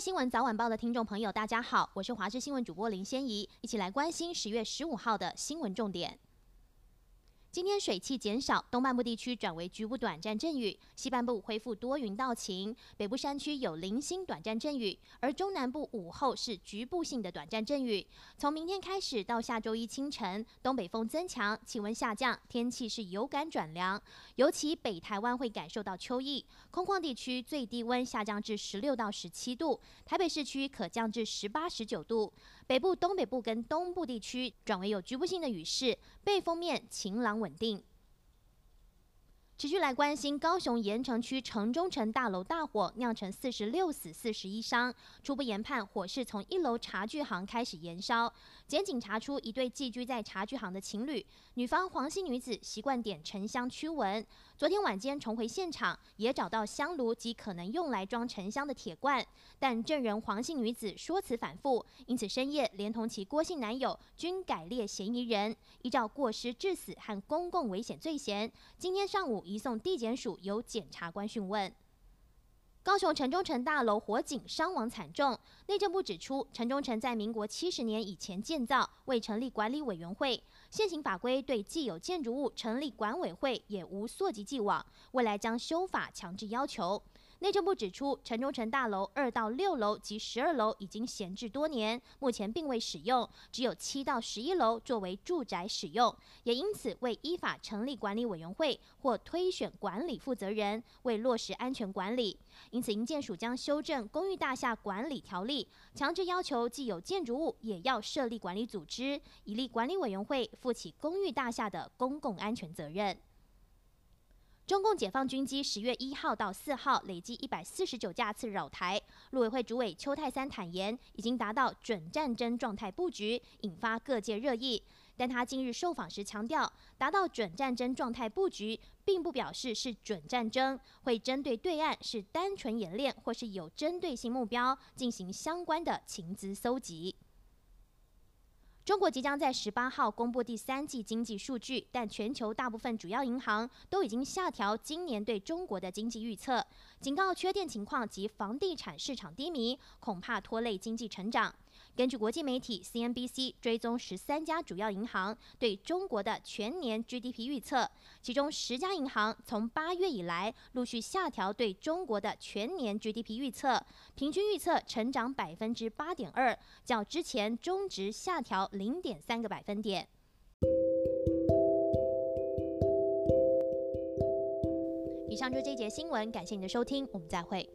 新闻早晚报的听众朋友，大家好，我是华视新闻主播林仙怡，一起来关心十月十五号的新闻重点。今天水汽减少，东半部地区转为局部短暂阵雨，西半部恢复多云到晴，北部山区有零星短暂阵雨，而中南部午后是局部性的短暂阵雨。从明天开始到下周一清晨，东北风增强，气温下降，天气是由感转凉，尤其北台湾会感受到秋意。空旷地区最低温下降至十六到十七度，台北市区可降至十八、十九度。北部、东北部跟东部地区转为有局部性的雨势，背风面晴朗稳定。持续来关心高雄盐埕区城中城大楼大火，酿成四十六死四十一伤。初步研判，火势从一楼茶具行开始延烧。检警查出一对寄居在茶具行的情侣，女方黄姓女子习惯点沉香驱蚊。昨天晚间重回现场，也找到香炉及可能用来装沉香的铁罐，但证人黄姓女子说辞反复，因此深夜连同其郭姓男友均改列嫌疑人，依照过失致死和公共危险罪嫌，今天上午。移送地检署，由检察官讯问。高雄城中城大楼火警伤亡惨重，内政部指出，城中城在民国七十年以前建造，未成立管理委员会，现行法规对既有建筑物成立管委会也无溯及既往，未来将修法强制要求。内政部指出，城中城大楼二到六楼及十二楼已经闲置多年，目前并未使用，只有七到十一楼作为住宅使用，也因此未依法成立管理委员会或推选管理负责人，为落实安全管理，因此营建署将修正公寓大厦管理条例，强制要求既有建筑物也要设立管理组织，以立管理委员会负起公寓大厦的公共安全责任。中共解放军机十月一号到四号累计一百四十九架次扰台，陆委会主委邱泰三坦言，已经达到准战争状态布局，引发各界热议。但他近日受访时强调，达到准战争状态布局，并不表示是准战争，会针对对岸是单纯演练，或是有针对性目标进行相关的情资搜集。中国即将在十八号公布第三季经济数据，但全球大部分主要银行都已经下调今年对中国的经济预测，警告缺电情况及房地产市场低迷，恐怕拖累经济成长。根据国际媒体 CNBC 追踪十三家主要银行对中国的全年 GDP 预测，其中十家银行从八月以来陆续下调对中国的全年 GDP 预测，平均预测成长百分之八点二，较之前中值下调零点三个百分点。以上就是这节新闻，感谢您的收听，我们再会。